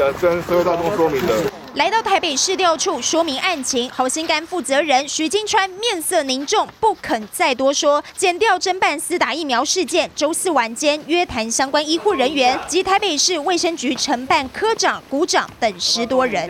有没有想跟社会大众说明的？来到台北市调处说明案情，好心肝负责人徐金川面色凝重，不肯再多说。检调侦办私打疫苗事件，周四晚间约谈相关医护人员及台北市卫生局承办科长、股长等十多人。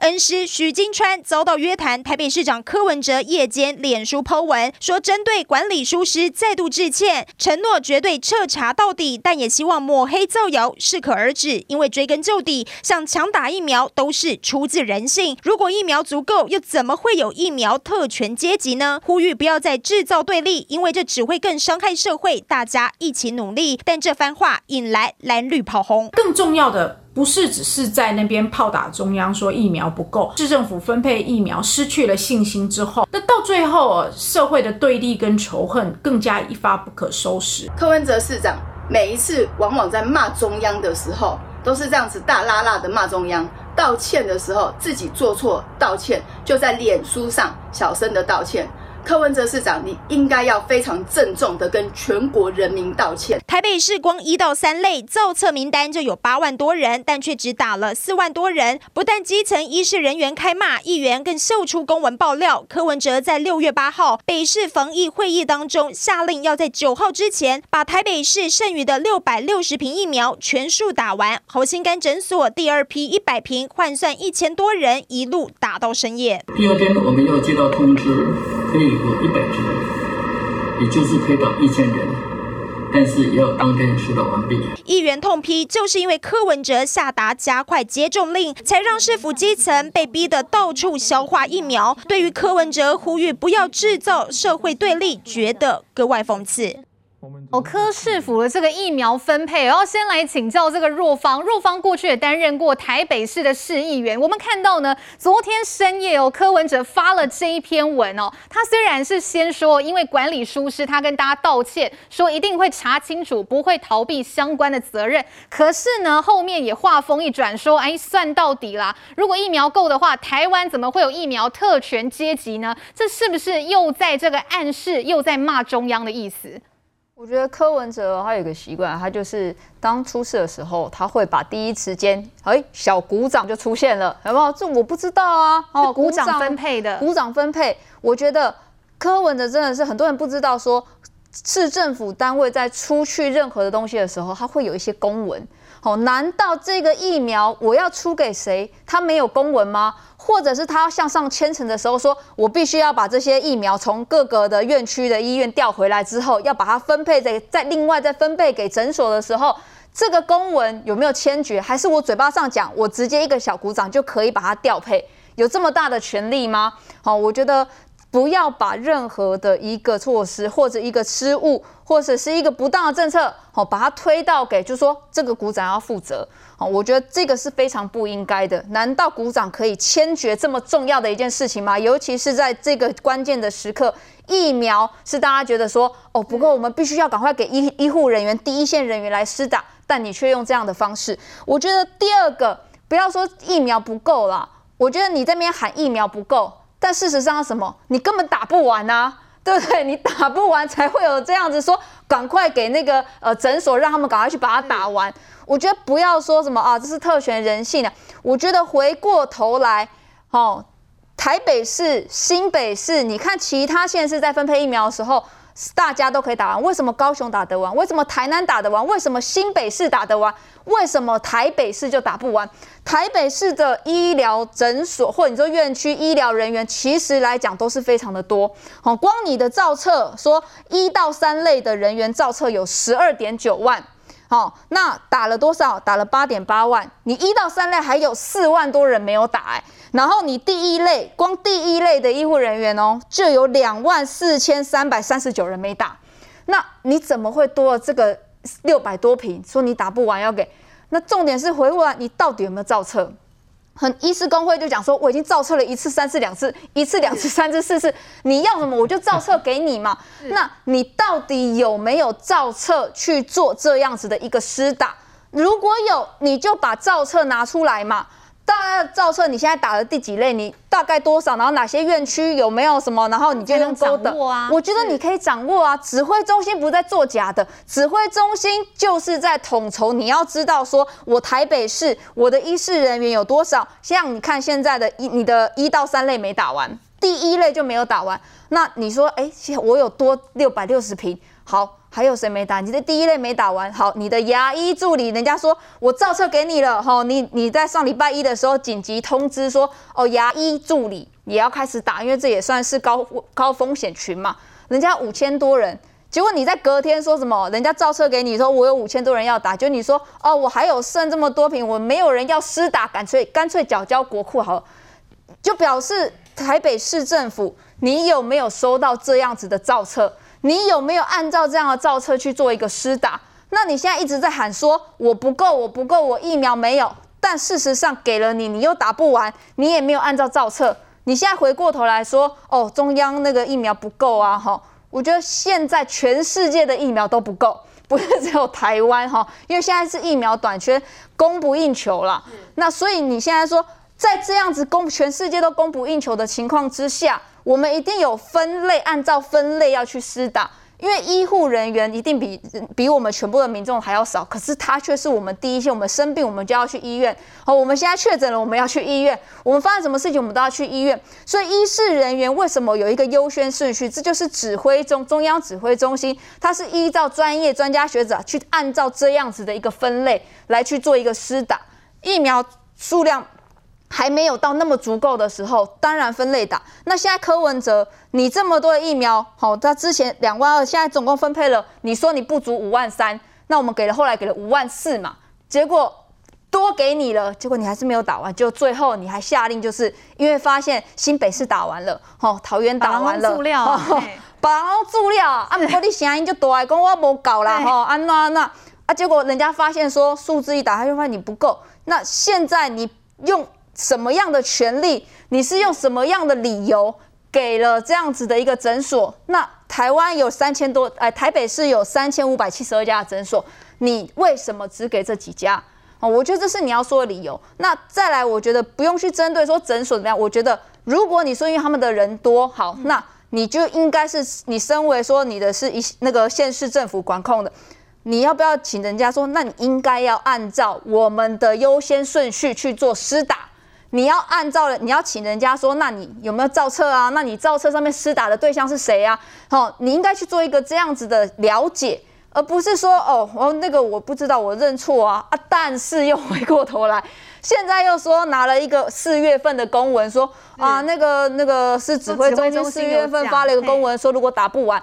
恩师许金川遭到约谈，台北市长柯文哲夜间脸书抛文说，针对管理疏失再度致歉，承诺绝对彻查到底，但也希望抹黑造谣适可而止。因为追根究底，想强打疫苗都是出自人性，如果疫苗足够，又怎么会有疫苗特权阶级呢？呼吁不要再制造对立，因为这只会更伤害社会，大家一起努力。但这番话引来蓝绿跑红，更重要的。不是只是在那边炮打中央，说疫苗不够，市政府分配疫苗失去了信心之后，那到最后社会的对立跟仇恨更加一发不可收拾。柯文哲市长每一次往往在骂中央的时候，都是这样子大剌剌的骂中央，道歉的时候自己做错道歉，就在脸书上小声的道歉。柯文哲市长，你应该要非常郑重的跟全国人民道歉。台北市光一到三类造册名单就有八万多人，但却只打了四万多人。不但基层医事人员开骂，议员更秀出公文爆料。柯文哲在六月八号北市防疫会议当中，下令要在九号之前把台北市剩余的六百六十瓶疫苗全数打完。侯心肝诊所第二批一百瓶换算一千多人，一路打到深夜。第二天我们又接到通知。可以有一百只，也就是可以打一千人，但是也要当天施打完毕。议员痛批，就是因为柯文哲下达加快接种令，才让市府基层被逼得到处消化疫苗。对于柯文哲呼吁不要制造社会对立，觉得格外讽刺。哦，柯市府的这个疫苗分配，然后先来请教这个若芳。若芳过去也担任过台北市的市议员。我们看到呢，昨天深夜哦，柯文哲发了这一篇文哦。他虽然是先说因为管理疏失，他跟大家道歉，说一定会查清楚，不会逃避相关的责任。可是呢，后面也话锋一转，说哎，算到底啦。如果疫苗够的话，台湾怎么会有疫苗特权阶级呢？这是不是又在这个暗示，又在骂中央的意思？我觉得柯文哲他有个习惯，他就是当出事的时候，他会把第一时间，哎，小鼓掌就出现了，有没有？这我不知道啊。哦，鼓掌分配的，鼓掌分配。我觉得柯文哲真的是很多人不知道，说市政府单位在出去任何的东西的时候，他会有一些公文。哦，难道这个疫苗我要出给谁？他没有公文吗？或者是他要向上签呈的时候说，我必须要把这些疫苗从各个的院区的医院调回来之后，要把它分配在再另外再分配给诊所的时候，这个公文有没有签决？还是我嘴巴上讲，我直接一个小鼓掌就可以把它调配？有这么大的权力吗？好，我觉得。不要把任何的一个措施或者一个失误，或者是一个不当的政策，好，把它推到给，就是说这个股长要负责，好，我觉得这个是非常不应该的。难道股长可以签决这么重要的一件事情吗？尤其是在这个关键的时刻，疫苗是大家觉得说，哦，不过我们必须要赶快给医医护人员、第一线人员来施打，但你却用这样的方式，我觉得第二个，不要说疫苗不够啦，我觉得你这边喊疫苗不够。但事实上，什么？你根本打不完啊，对不对？你打不完才会有这样子说，赶快给那个呃诊所，让他们赶快去把它打完。我觉得不要说什么啊，这是特权人性啊。我觉得回过头来，哦，台北市、新北市，你看其他县市在分配疫苗的时候。大家都可以打完，为什么高雄打得完？为什么台南打得完？为什么新北市打得完？为什么台北市就打不完？台北市的医疗诊所或者你说院区医疗人员，其实来讲都是非常的多。好，光你的造册说一到三类的人员造册有十二点九万。好，那打了多少？打了八点八万。你一到三类还有四万多人没有打，哎，然后你第一类，光第一类的医护人员哦，就有两万四千三百三十九人没打。那你怎么会多了这个六百多瓶？说你打不完要给？那重点是回过来，你到底有没有造册？很医师工会就讲说，我已经造册了一次、三次、两次，一次、两次、三次、四次，你要什么我就造册给你嘛。那你到底有没有造册去做这样子的一个施打？如果有，你就把造册拿出来嘛。大概造册，你现在打了第几类？你大概多少，然后哪些院区有没有什么，然后你就用勾的。啊、我觉得你可以掌握啊，指挥中心不是在做假的，指挥中心就是在统筹。你要知道，说我台北市我的医事人员有多少？像你看现在的一，你的一到三类没打完，第一类就没有打完。那你说，哎，我有多六百六十平，好。还有谁没打？你的第一类没打完，好，你的牙医助理，人家说我造册给你了，哈，你你在上礼拜一的时候紧急通知说，哦，牙医助理也要开始打，因为这也算是高高风险群嘛，人家五千多人，结果你在隔天说什么？人家造册给你说我有五千多人要打，就你说哦，我还有剩这么多瓶，我没有人要施打，干脆干脆缴交国库好了，就表示台北市政府你有没有收到这样子的造册？你有没有按照这样的造册去做一个施打？那你现在一直在喊说我不够，我不够，我疫苗没有。但事实上给了你，你又打不完，你也没有按照造册。你现在回过头来说，哦，中央那个疫苗不够啊，哈。我觉得现在全世界的疫苗都不够，不是只有台湾哈，因为现在是疫苗短缺，供不应求了。那所以你现在说，在这样子供全世界都供不应求的情况之下。我们一定有分类，按照分类要去施打，因为医护人员一定比比我们全部的民众还要少，可是他却是我们第一线。我们生病，我们就要去医院。好，我们现在确诊了，我们要去医院。我们发生什么事情，我们都要去医院。所以，医事人员为什么有一个优先顺序？这就是指挥中中央指挥中心，它是依照专业专家学者去按照这样子的一个分类来去做一个施打疫苗数量。还没有到那么足够的时候，当然分类打。那现在柯文哲，你这么多的疫苗，好，他之前两万二，现在总共分配了，你说你不足五万三，那我们给了，后来给了五万四嘛，结果多给你了，结果你还是没有打完，就最后你还下令，就是因为发现新北市打完了，好，桃园打完了，把料啊，把注料啊，不过你声音就大，讲我无搞啦，吼，安那那啊，结果人家发现说数字一打，他就发现你不够，那现在你用。什么样的权利？你是用什么样的理由给了这样子的一个诊所？那台湾有三千多，哎，台北市有三千五百七十二家的诊所，你为什么只给这几家？哦，我觉得这是你要说的理由。那再来，我觉得不用去针对说诊所怎么样。我觉得如果你说因为他们的人多，好，那你就应该是你身为说你的是一那个县市政府管控的，你要不要请人家说？那你应该要按照我们的优先顺序去做施打。你要按照，你要请人家说，那你有没有造册啊？那你造册上面施打的对象是谁啊？好，你应该去做一个这样子的了解，而不是说哦，哦那个我不知道，我认错啊啊！但是又回过头来，现在又说拿了一个四月份的公文说啊，那个那个是指挥中心四月份发了一个公文说，如果打不完，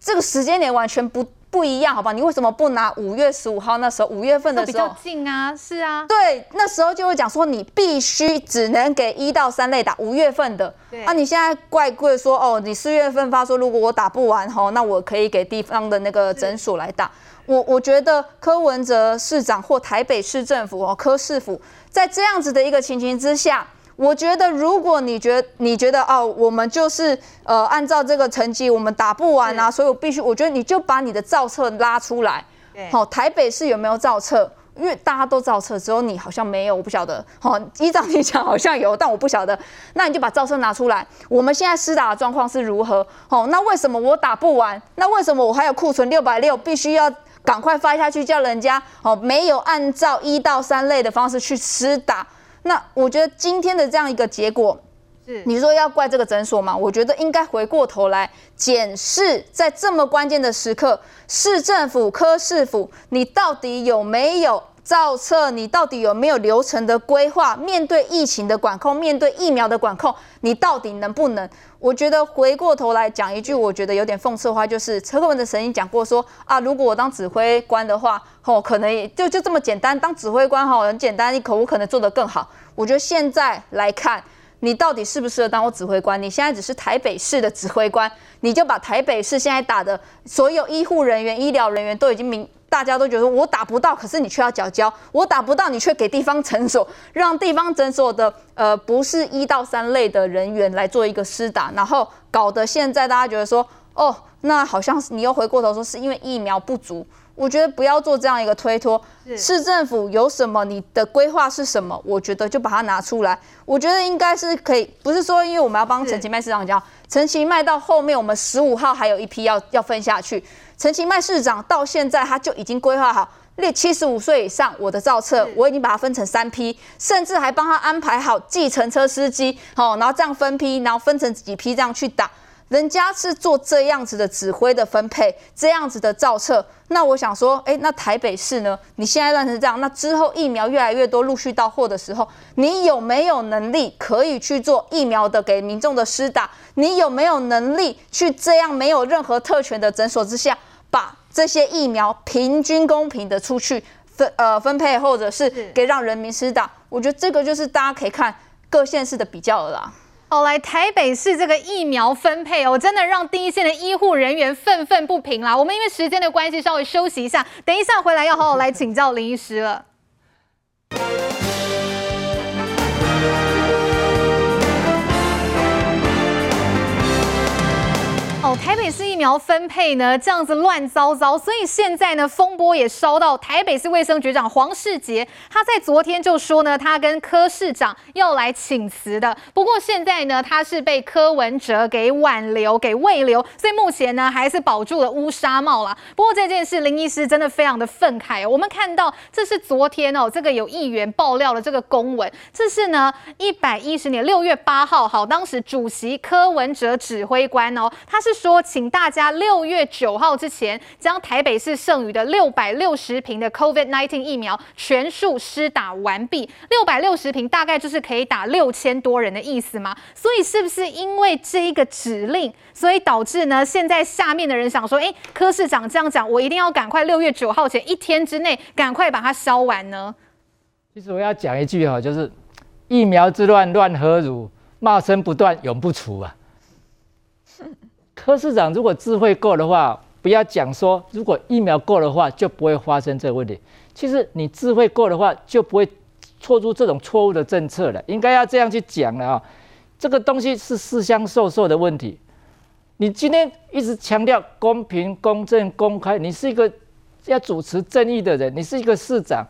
这个时间点完全不。不一样，好吧？你为什么不拿五月十五号那时候五月份的时候比较近啊？是啊，对，那时候就会讲说你必须只能给一到三类打五月份的。对啊，你现在怪贵说哦，你四月份发说如果我打不完吼，那我可以给地方的那个诊所来打。我我觉得柯文哲市长或台北市政府哦，柯市府在这样子的一个情形之下。我觉得，如果你觉得你觉得哦，我们就是呃，按照这个成绩，我们打不完啊，所以我必须，我觉得你就把你的造册拉出来。好，台北市有没有造册？因为大家都造册，只有你好像没有，我不晓得。好，依照你讲好像有，但我不晓得。那你就把造册拿出来。我们现在施打的状况是如何？好，那为什么我打不完？那为什么我还有库存六百六，必须要赶快发下去，叫人家哦，没有按照一到三类的方式去施打？那我觉得今天的这样一个结果，是你说要怪这个诊所吗？我觉得应该回过头来检视，在这么关键的时刻，市政府、科市府，你到底有没有造册？你到底有没有流程的规划？面对疫情的管控，面对疫苗的管控，你到底能不能？我觉得回过头来讲一句，我觉得有点讽刺的话，就是陈克文的曾经讲过说啊，如果我当指挥官的话，哦，可能也就就这么简单，当指挥官哈，很简单，你可不可能做得更好？我觉得现在来看，你到底适不适合当我指挥官？你现在只是台北市的指挥官，你就把台北市现在打的所有医护人员、医疗人员都已经明。大家都觉得我打不到，可是你却要缴交；我打不到，你却给地方诊所，让地方诊所的呃不是一到三类的人员来做一个施打，然后搞得现在大家觉得说，哦，那好像是你又回过头说是因为疫苗不足。我觉得不要做这样一个推脱。市政府有什么，你的规划是什么？我觉得就把它拿出来。我觉得应该是可以，不是说因为我们要帮陈其迈市长讲，陈其迈到后面我们十五号还有一批要要分下去。陈其迈市长到现在他就已经规划好，列七十五岁以上我的造册，我已经把它分成三批，甚至还帮他安排好计程车司机，好，然后这样分批，然后分成几批这样去打。人家是做这样子的指挥的分配，这样子的造册。那我想说，哎，那台北市呢？你现在乱成这样，那之后疫苗越来越多陆续到货的时候，你有没有能力可以去做疫苗的给民众的施打？你有没有能力去这样没有任何特权的诊所之下，把这些疫苗平均公平的出去分呃分配，或者是给让人民施打？我觉得这个就是大家可以看各县市的比较了啦。哦，来台北市这个疫苗分配哦，真的让第一线的医护人员愤愤不平啦。我们因为时间的关系，稍微休息一下，等一下回来要好好来请教林医师了。台北市疫苗分配呢，这样子乱糟糟，所以现在呢，风波也烧到台北市卫生局长黄世杰，他在昨天就说呢，他跟柯市长要来请辞的。不过现在呢，他是被柯文哲给挽留、给慰留，所以目前呢，还是保住了乌纱帽啦。不过这件事，林医师真的非常的愤慨哦。我们看到这是昨天哦，这个有议员爆料了这个公文，这是呢一百一十年六月八号，好，当时主席柯文哲指挥官哦，他是。说，请大家六月九号之前将台北市剩余的六百六十瓶的 COVID-19 疫苗全数施打完毕。六百六十瓶大概就是可以打六千多人的意思吗？所以是不是因为这一个指令，所以导致呢？现在下面的人想说，哎，柯市长这样讲，我一定要赶快六月九号前一天之内赶快把它烧完呢？其实我要讲一句哈，就是疫苗之乱乱何如，骂声不断永不除啊。柯市长如果智慧够的话，不要讲说如果疫苗够的话就不会发生这个问题。其实你智慧够的话，就不会错出这种错误的政策了。应该要这样去讲了啊！这个东西是私相授受的问题。你今天一直强调公平、公正、公开，你是一个要主持正义的人，你是一个市长。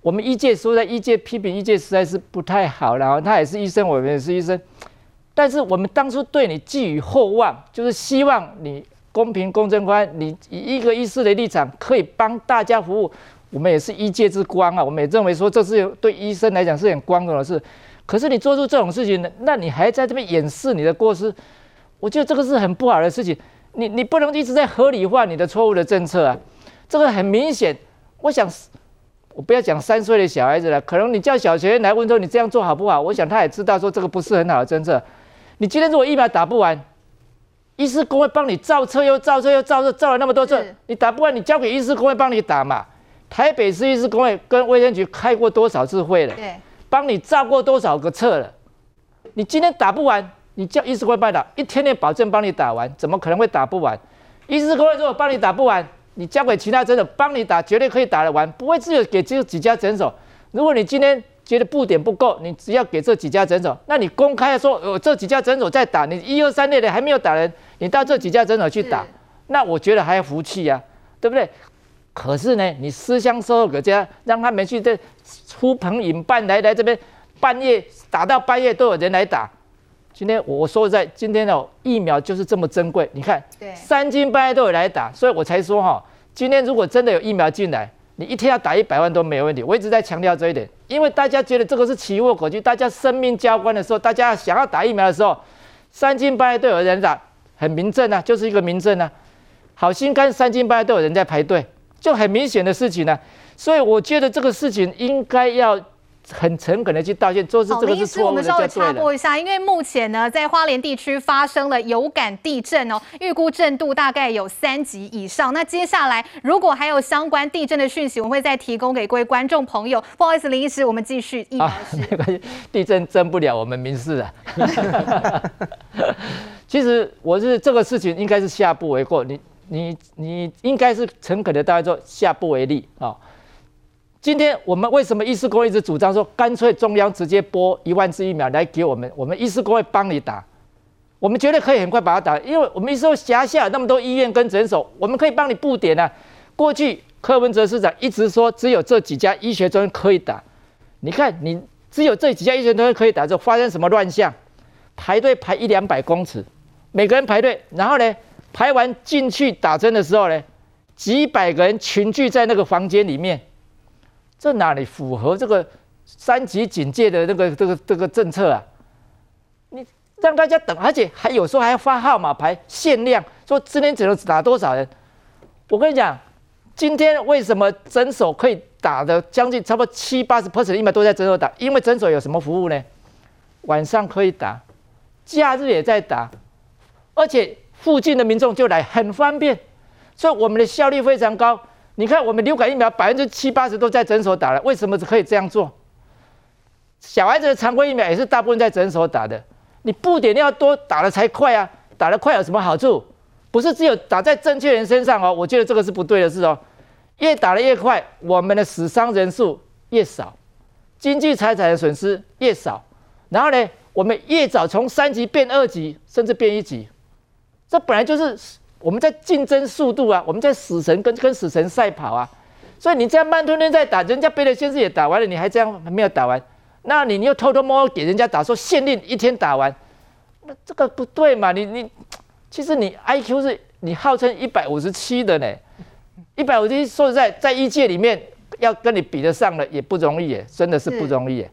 我们一届说在一届批评一届实在是不太好，然后他也是医生，我们也是医生。但是我们当初对你寄予厚望，就是希望你公平、公正、公开，你以一个医师的立场可以帮大家服务。我们也是医界之光啊，我们也认为说这是对医生来讲是很光荣的事。可是你做出这种事情，那你还在这边掩饰你的过失，我觉得这个是很不好的事情。你你不能一直在合理化你的错误的政策啊，这个很明显。我想，我不要讲三岁的小孩子了，可能你叫小学生来问说你这样做好不好？我想他也知道说这个不是很好的政策。你今天如果疫苗打不完，医师工会帮你造册又造册又造册，造了那么多册，你打不完，你交给医师工会帮你打嘛。台北市医师工会跟卫生局开过多少次会了？对，帮你造过多少个册了？你今天打不完，你叫医师公会帮你打，一天内保证帮你打完，怎么可能会打不完？医师工会如果帮你打不完，你交给其他诊所帮你打，绝对可以打得完，不会只有给只有几家诊所。如果你今天觉得布点不够，你只要给这几家诊所，那你公开说，呃，这几家诊所在打，你一二三类的还没有打人，你到这几家诊所去打，那我觉得还要服气呀，对不对？可是呢，你私相授受，这样让他们去这呼朋引伴来来这边，半夜打到半夜都有人来打。今天我说实在，今天的疫苗就是这么珍贵，你看，三更半夜都有来打，所以我才说哈，今天如果真的有疫苗进来。你一天要打一百万都没有问题，我一直在强调这一点，因为大家觉得这个是奇货可居，大家生命交关的时候，大家想要打疫苗的时候，三更半夜都有人打，很明证啊，就是一个明证啊，好心肝三更半夜都有人在排队，就很明显的事情呢、所以我觉得这个事情应该要。很诚恳的去道歉，做是这个是错误的。我们稍微插播一下，因为目前呢，在花莲地区发生了有感地震哦，预估震度大概有三级以上。那接下来如果还有相关地震的讯息，我们会再提供给各位观众朋友。不好意思，林医师，我们继续疫苗室。啊，没关系，地震震不了我们民事啊。其实我是这个事情应该是下不为过，你你你应该是诚恳的大家说下不为例啊。今天我们为什么医师公会一直主张说，干脆中央直接拨一万支疫苗来给我们，我们医师公会帮你打，我们绝对可以很快把它打，因为我们医师会辖下那么多医院跟诊所，我们可以帮你布点啊。过去柯文哲市长一直说只有这几家医学中心可以打，你看你只有这几家医学中心可以打，就发生什么乱象？排队排一两百公尺，每个人排队，然后呢，排完进去打针的时候呢，几百个人群聚在那个房间里面，这哪里符合这个三级警戒的那个这个这个政策啊？你让大家等，而且还有时候还要发号码牌限量，说今天只能打多少人。我跟你讲，今天为什么诊所可以打的将近差不多七八十 percent 疫苗都在诊所打？因为诊所有什么服务呢？晚上可以打。假日也在打，而且附近的民众就来很方便，所以我们的效率非常高。你看，我们流感疫苗百分之七八十都在诊所打了，为什么可以这样做？小孩子的常规疫苗也是大部分在诊所打的，你布点要多打了才快啊！打得快有什么好处？不是只有打在正确人身上哦，我觉得这个是不对的事哦。越打得越快，我们的死伤人数越少，经济财产的损失越少，然后呢？我们越早从三级变二级，甚至变一级，这本来就是我们在竞争速度啊，我们在死神跟跟死神赛跑啊。所以你这样慢吞吞在打，人家别的先生也打完了，你还这样还没有打完，那你又偷偷摸摸给人家打，说限令一天打完，那这个不对嘛？你你其实你 IQ 是你号称一百五十七的呢，一百五十七说实在，在一届里面要跟你比得上的也不容易耶，真的是不容易耶。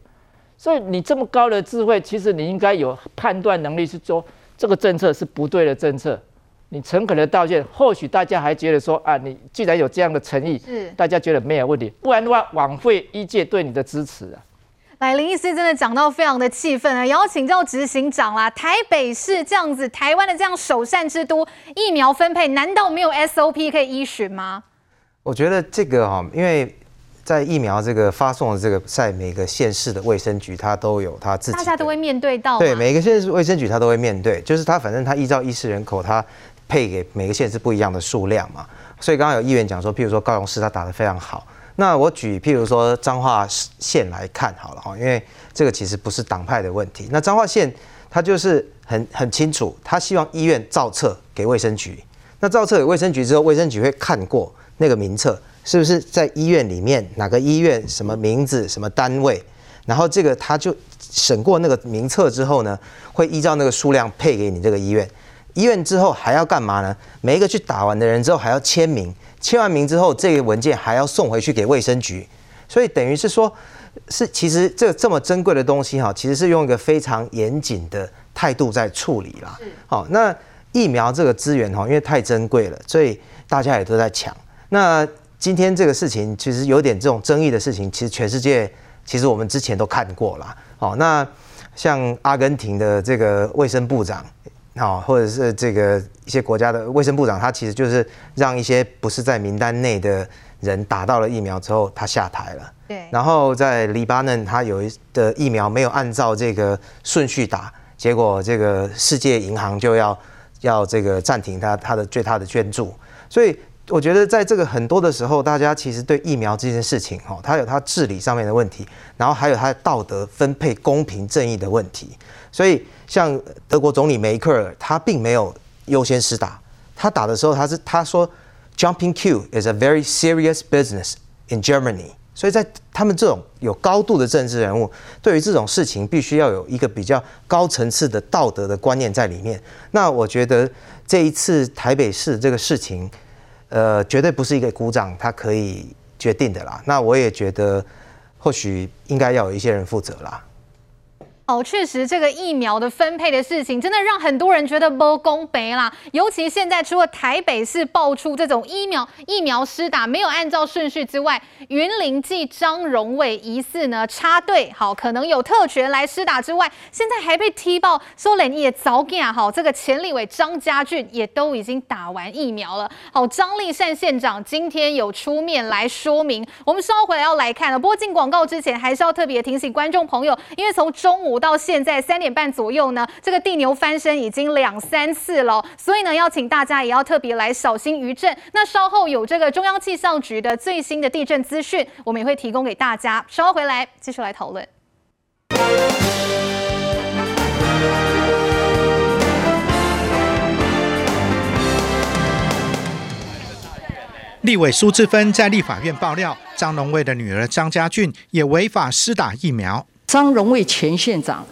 所以你这么高的智慧，其实你应该有判断能力，是说这个政策是不对的政策。你诚恳的道歉，或许大家还觉得说啊，你既然有这样的诚意，是大家觉得没有问题。不然的话，枉费医界对你的支持啊。来，林医师真的讲到非常的气愤啊，也要请教执行长啦。台北市这样子，台湾的这样首善之都，疫苗分配难道没有 SOP 可以依循吗？我觉得这个哈，因为。在疫苗这个发送的这个，在每个县市的卫生局，它都有它自己，大家都会面对到。对，每个县市卫生局它都会面对，就是它反正它依照医师人口，它配给每个县是不一样的数量嘛。所以刚刚有议员讲说，譬如说高雄市他打得非常好。那我举譬如说彰化县来看好了哈，因为这个其实不是党派的问题。那彰化县他就是很很清楚，他希望医院造册给卫生局。那造册给卫生局之后，卫生局会看过那个名册。是不是在医院里面哪个医院什么名字什么单位，然后这个他就审过那个名册之后呢，会依照那个数量配给你这个医院。医院之后还要干嘛呢？每一个去打完的人之后还要签名，签完名之后这个文件还要送回去给卫生局。所以等于是说，是其实这这么珍贵的东西哈，其实是用一个非常严谨的态度在处理啦。好，那疫苗这个资源哈，因为太珍贵了，所以大家也都在抢。那今天这个事情其实有点这种争议的事情，其实全世界其实我们之前都看过了。好，那像阿根廷的这个卫生部长，哦，或者是这个一些国家的卫生部长，他其实就是让一些不是在名单内的人打到了疫苗之后，他下台了。对。然后在黎巴嫩，他有一的疫苗没有按照这个顺序打，结果这个世界银行就要要这个暂停他他的对他的捐助，所以。我觉得在这个很多的时候，大家其实对疫苗这件事情，哈，它有它治理上面的问题，然后还有它的道德分配公平正义的问题。所以，像德国总理梅克尔，他并没有优先施打，他打的时候，他是他说，Jumping queue is a very serious business in Germany。所以在他们这种有高度的政治人物，对于这种事情，必须要有一个比较高层次的道德的观念在里面。那我觉得这一次台北市这个事情。呃，绝对不是一个鼓掌他可以决定的啦。那我也觉得，或许应该要有一些人负责啦。哦，确实，这个疫苗的分配的事情，真的让很多人觉得不公平啦。尤其现在，除了台北市爆出这种疫苗疫苗施打没有按照顺序之外，云林暨张荣伟疑似呢插队，好，可能有特权来施打之外，现在还被踢爆说连也早讲好，这个前立委张家俊也都已经打完疫苗了。好，张丽善县长今天有出面来说明，我们稍后回来要来看了。不过进广告之前，还是要特别提醒观众朋友，因为从中午。到现在三点半左右呢，这个地牛翻身已经两三次了，所以呢，要请大家也要特别来小心余震。那稍后有这个中央气象局的最新的地震资讯，我们也会提供给大家。稍后回来继续来讨论。立委苏治芬在立法院爆料，张荣卫的女儿张家俊也违法施打疫苗。张荣卫前县长，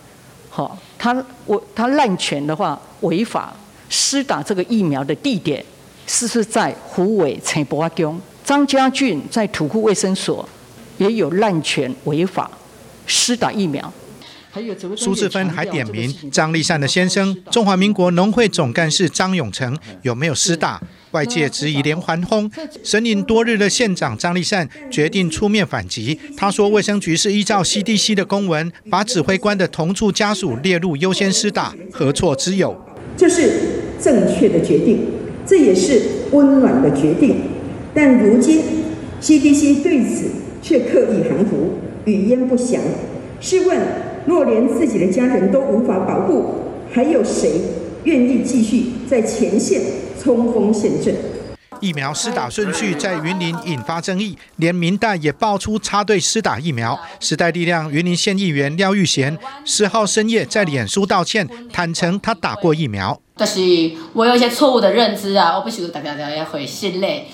好，他我他滥权的话，违法施打这个疫苗的地点是是在虎尾陈伯公。张家俊在土库卫生所也有滥权违法施打疫苗。苏志芬还点名张立善的先生中华民国农会总干事张永成有没有施打，外界质疑连环轰。神隐多日的县长张立善决定出面反击，他说卫生局是依照 CDC 的公文，把指挥官的同住家属列入优先施打，何错之有？这是正确的决定，这也是温暖的决定，但如今 CDC 对此却刻意含糊，语焉不详。试问？若连自己的家人都无法保护，还有谁愿意继续在前线冲锋陷阵？疫苗施打顺序在云林引发争议，连民代也爆出插队施打疫苗。时代力量云林县议员廖玉贤十号深夜在脸书道歉，坦承他打过疫苗。但是我有一些错误的认知啊，我不许大家大家会心累。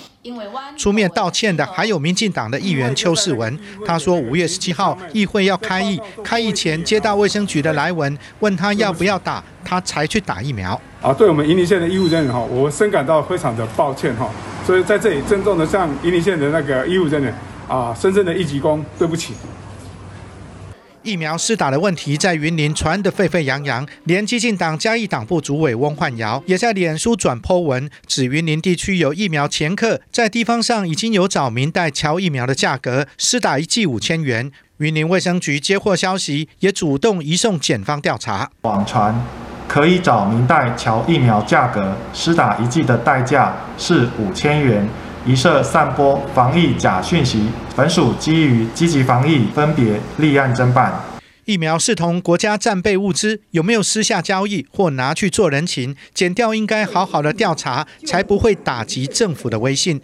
出面道歉的还有民进党的议员邱世文，他说五月十七号议会要开议，开议前接到卫生局的来文，问他要不要打，他才去打疫苗。啊，对我们云林县的医务人员哈，我深感到非常的抱歉哈，所以在这里郑重的向云林县的那个医务人员啊，深深的一鞠躬，对不起。疫苗施打的问题在云林传得沸沸扬扬，连基进党嘉义党部主委翁焕尧也在脸书转 po 文，指云林地区有疫苗掮客，在地方上已经有找民代乔疫苗的价格，施打一剂五千元。云林卫生局接获消息，也主动移送检方调查。网传可以找民代乔疫苗价格，施打一剂的代价是五千元。一涉散播防疫假讯息，本属基于积极防疫，分别立案侦办。疫苗视同国家战备物资，有没有私下交易或拿去做人情？减掉应该好好的调查，才不会打击政府的威信。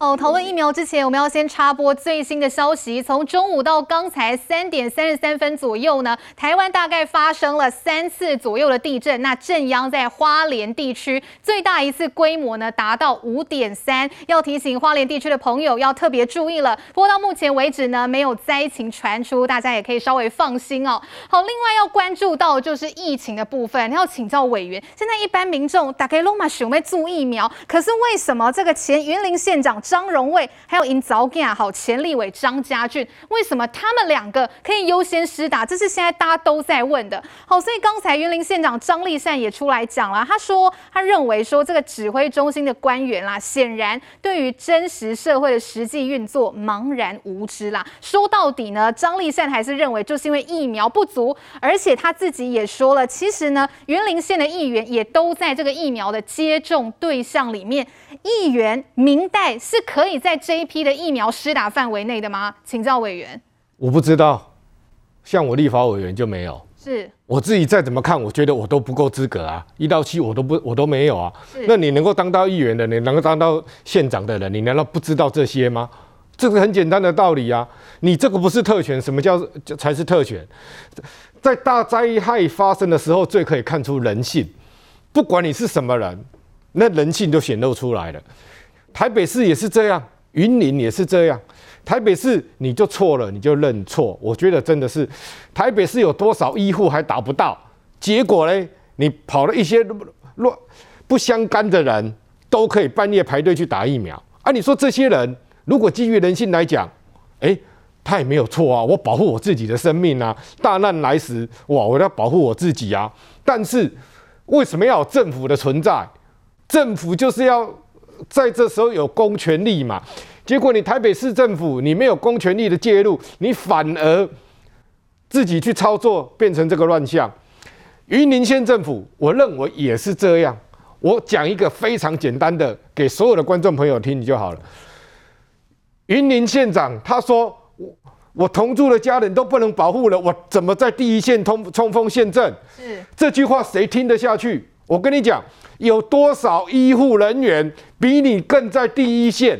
哦，讨论疫苗之前，我们要先插播最新的消息。从中午到刚才三点三十三分左右呢，台湾大概发生了三次左右的地震。那震央在花莲地区，最大一次规模呢达到五点三。要提醒花莲地区的朋友要特别注意了。不过到目前为止呢，没有灾情传出，大家也可以稍微放心哦。好，另外要关注到就是疫情的部分，要请教委员。现在一般民众大概拢嘛想要注疫苗，可是为什么这个前云林县长？张荣卫还有尹早健好前立委张家俊，为什么他们两个可以优先施打？这是现在大家都在问的。好，所以刚才云林县长张立善也出来讲了，他说他认为说这个指挥中心的官员啦，显然对于真实社会的实际运作茫然无知啦。说到底呢，张立善还是认为就是因为疫苗不足，而且他自己也说了，其实呢，云林县的议员也都在这个疫苗的接种对象里面，议员明代是。可以在这一批的疫苗施打范围内的吗？请教委员。我不知道，像我立法委员就没有。是。我自己再怎么看，我觉得我都不够资格啊，一到七我都不我都没有啊。那你能够当到议员的，你能够当到县长的人，你难道不知道这些吗？这个很简单的道理啊。你这个不是特权，什么叫才是特权？在大灾害发生的时候，最可以看出人性。不管你是什么人，那人性都显露出来了。台北市也是这样，云林也是这样。台北市你就错了，你就认错。我觉得真的是，台北市有多少医护还打不到？结果呢？你跑了一些乱不相干的人，都可以半夜排队去打疫苗。啊，你说这些人如果基于人性来讲，诶，他也没有错啊。我保护我自己的生命啊，大难来时，哇，我要保护我自己啊。但是为什么要有政府的存在？政府就是要。在这时候有公权力嘛？结果你台北市政府你没有公权力的介入，你反而自己去操作，变成这个乱象。云林县政府，我认为也是这样。我讲一个非常简单的，给所有的观众朋友听就好了。云林县长他说：“我我同住的家人都不能保护了，我怎么在第一线冲冲锋陷阵？”是这句话谁听得下去？我跟你讲。有多少医护人员比你更在第一线？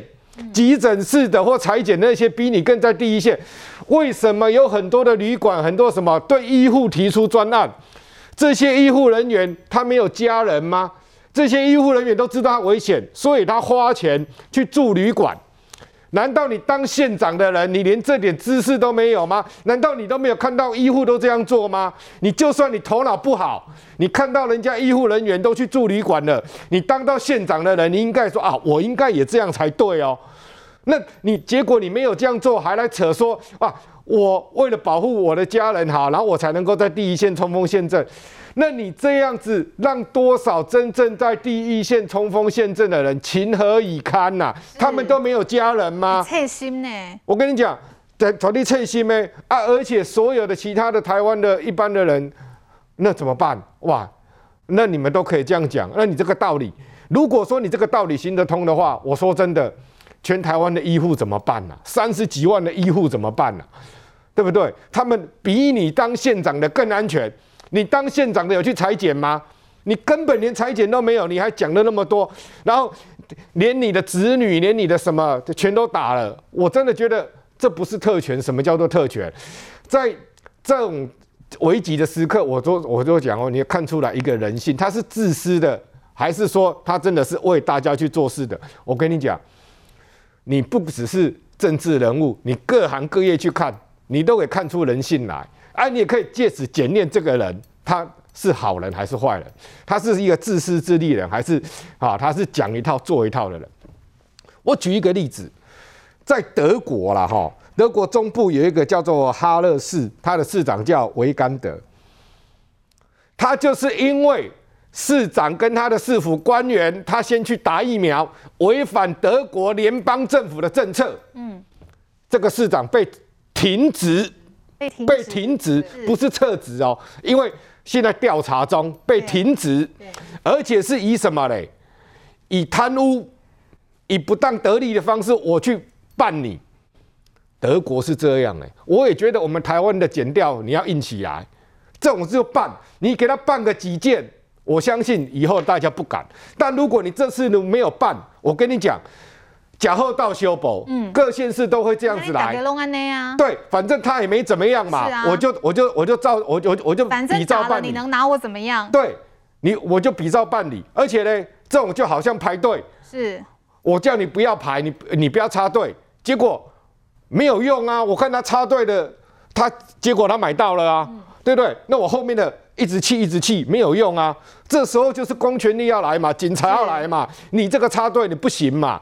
急诊室的或裁剪那些比你更在第一线？为什么有很多的旅馆，很多什么对医护提出专案？这些医护人员他没有家人吗？这些医护人员都知道他危险，所以他花钱去住旅馆。难道你当县长的人，你连这点知识都没有吗？难道你都没有看到医护都这样做吗？你就算你头脑不好，你看到人家医护人员都去住旅馆了，你当到县长的人，你应该说啊，我应该也这样才对哦。那你结果你没有这样做，还来扯说啊，我为了保护我的家人好，然后我才能够在第一线冲锋陷阵。那你这样子让多少真正在第一线冲锋陷阵的人情何以堪呐、啊？他们都没有家人吗？切心呢？我跟你讲，在传递切心呢啊！而且所有的其他的台湾的一般的人，那怎么办？哇！那你们都可以这样讲，那你这个道理，如果说你这个道理行得通的话，我说真的，全台湾的医护怎么办呢、啊？三十几万的医护怎么办呢、啊？对不对？他们比你当县长的更安全。你当县长的有去裁剪吗？你根本连裁剪都没有，你还讲了那么多，然后连你的子女，连你的什么全都打了。我真的觉得这不是特权。什么叫做特权？在这种危急的时刻，我都我都讲哦，你看出来一个人性，他是自私的，还是说他真的是为大家去做事的？我跟你讲，你不只是政治人物，你各行各业去看，你都给看出人性来。哎、啊，你也可以借此检验这个人，他是好人还是坏人？他是一个自私自利人，还是啊？他是讲一套做一套的人？我举一个例子，在德国啦，哈，德国中部有一个叫做哈勒市，他的市长叫维甘德，他就是因为市长跟他的市府官员，他先去打疫苗，违反德国联邦政府的政策，嗯，这个市长被停职。被停职不是撤职哦，因为现在调查中被停职，而且是以什么嘞？以贪污、以不当得利的方式，我去办你。德国是这样哎，我也觉得我们台湾的检调你要硬起来，这种就办，你给他办个几件，我相信以后大家不敢。但如果你这次都没有办，我跟你讲。假后到修补，嗯，各县市都会这样子来。啊、对，反正他也没怎么样嘛，啊、我就我就我就照我我我就比照办理。你能拿我怎么样？对，你我就比照办理。而且呢，这种就好像排队，是，我叫你不要排，你你不要插队，结果没有用啊！我看他插队的，他结果他买到了啊，嗯、对不对？那我后面的一直气一直气，没有用啊！这时候就是公权力要来嘛，警察要来嘛，你这个插队你不行嘛。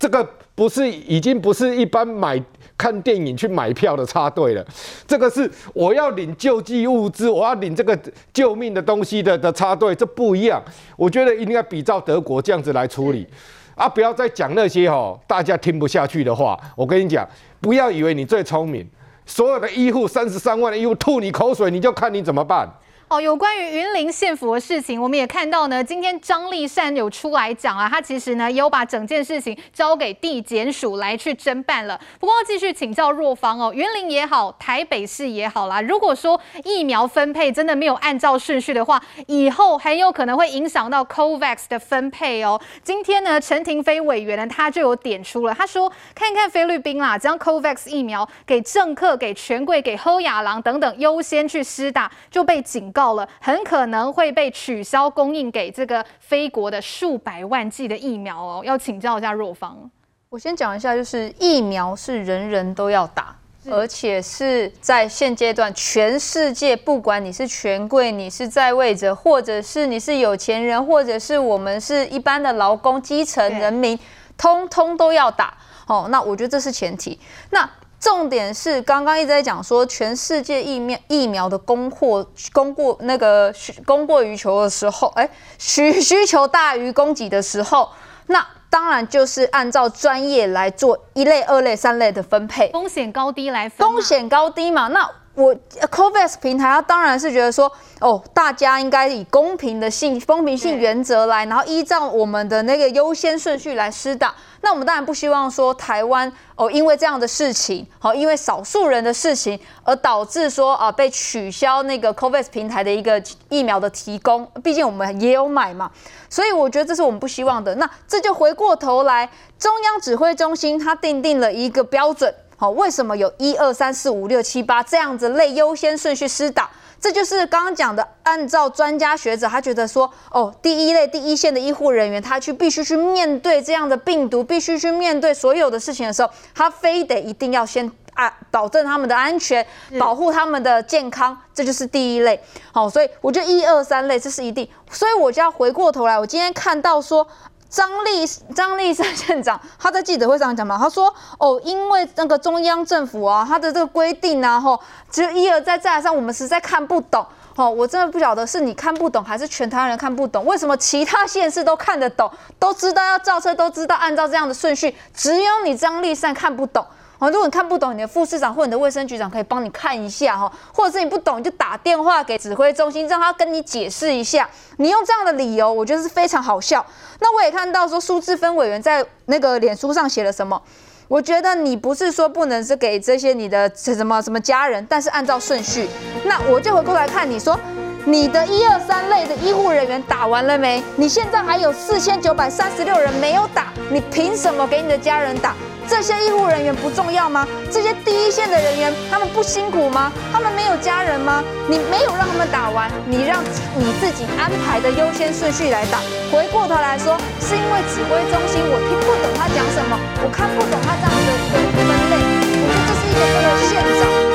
这个不是已经不是一般买看电影去买票的插队了，这个是我要领救济物资，我要领这个救命的东西的的插队，这不一样。我觉得应该比照德国这样子来处理，啊，不要再讲那些哦，大家听不下去的话。我跟你讲，不要以为你最聪明，所有的医护三十三万的医护吐你口水，你就看你怎么办。哦，有关于云林县府的事情，我们也看到呢。今天张立善有出来讲啊，他其实呢有把整件事情交给地检署来去侦办了。不过继续请教若芳哦，云林也好，台北市也好啦。如果说疫苗分配真的没有按照顺序的话，以后很有可能会影响到 COVAX 的分配哦。今天呢，陈亭妃委员呢，他就有点出了，他说看看菲律宾啦，将 COVAX 疫苗给政客、给权贵、给侯亚郎等等优先去施打，就被警告。到了，很可能会被取消供应给这个非国的数百万剂的疫苗哦。要请教一下若芳，我先讲一下，就是疫苗是人人都要打，而且是在现阶段，全世界不管你是权贵，你是在位者，或者是你是有钱人，或者是我们是一般的劳工、基层人民，通通都要打。哦，那我觉得这是前提。那重点是刚刚一直在讲说，全世界疫苗疫苗的供货供过那个供过于求的时候，哎，需需求大于供给的时候，那当然就是按照专业来做一类、二类、三类的分配，风险高低来分，风险高低嘛。那我 COVAX 平台，它当然是觉得说，哦，大家应该以公平的性公平性原则来，然后依照我们的那个优先顺序来施打。那我们当然不希望说台湾哦，因为这样的事情，好，因为少数人的事情而导致说啊被取消那个 COVAX 平台的一个疫苗的提供。毕竟我们也有买嘛，所以我觉得这是我们不希望的。那这就回过头来，中央指挥中心它定定了一个标准，好，为什么有一二三四五六七八这样子类优先顺序施打？这就是刚刚讲的，按照专家学者，他觉得说，哦，第一类第一线的医护人员，他去必须去面对这样的病毒，必须去面对所有的事情的时候，他非得一定要先啊保证他们的安全，保护他们的健康，这就是第一类。好，所以我觉得一二三类这是一定，所以我就要回过头来，我今天看到说。张丽张丽山县长他在记者会上讲嘛，他说哦，因为那个中央政府啊，他的这个规定啊，吼，只有一而再再而三，我们实在看不懂，吼，我真的不晓得是你看不懂，还是全台湾人看不懂，为什么其他县市都看得懂，都知道要造车，都知道按照这样的顺序，只有你张丽善看不懂。如果你看不懂，你的副市长或你的卫生局长可以帮你看一下哈，或者是你不懂，就打电话给指挥中心，让他跟你解释一下。你用这样的理由，我觉得是非常好笑。那我也看到说，苏治芬委员在那个脸书上写了什么？我觉得你不是说不能是给这些你的什么什么家人，但是按照顺序。那我就回过来看，你说你的一二三类的医护人员打完了没？你现在还有四千九百三十六人没有打，你凭什么给你的家人打？这些医护人员不重要吗？这些第一线的人员，他们不辛苦吗？他们没有家人吗？你没有让他们打完，你让你自己安排的优先顺序来打。回过头来说，是因为指挥中心我听不懂他讲什么，我看不懂他这样的一个分类，我觉得这是一个社会现象。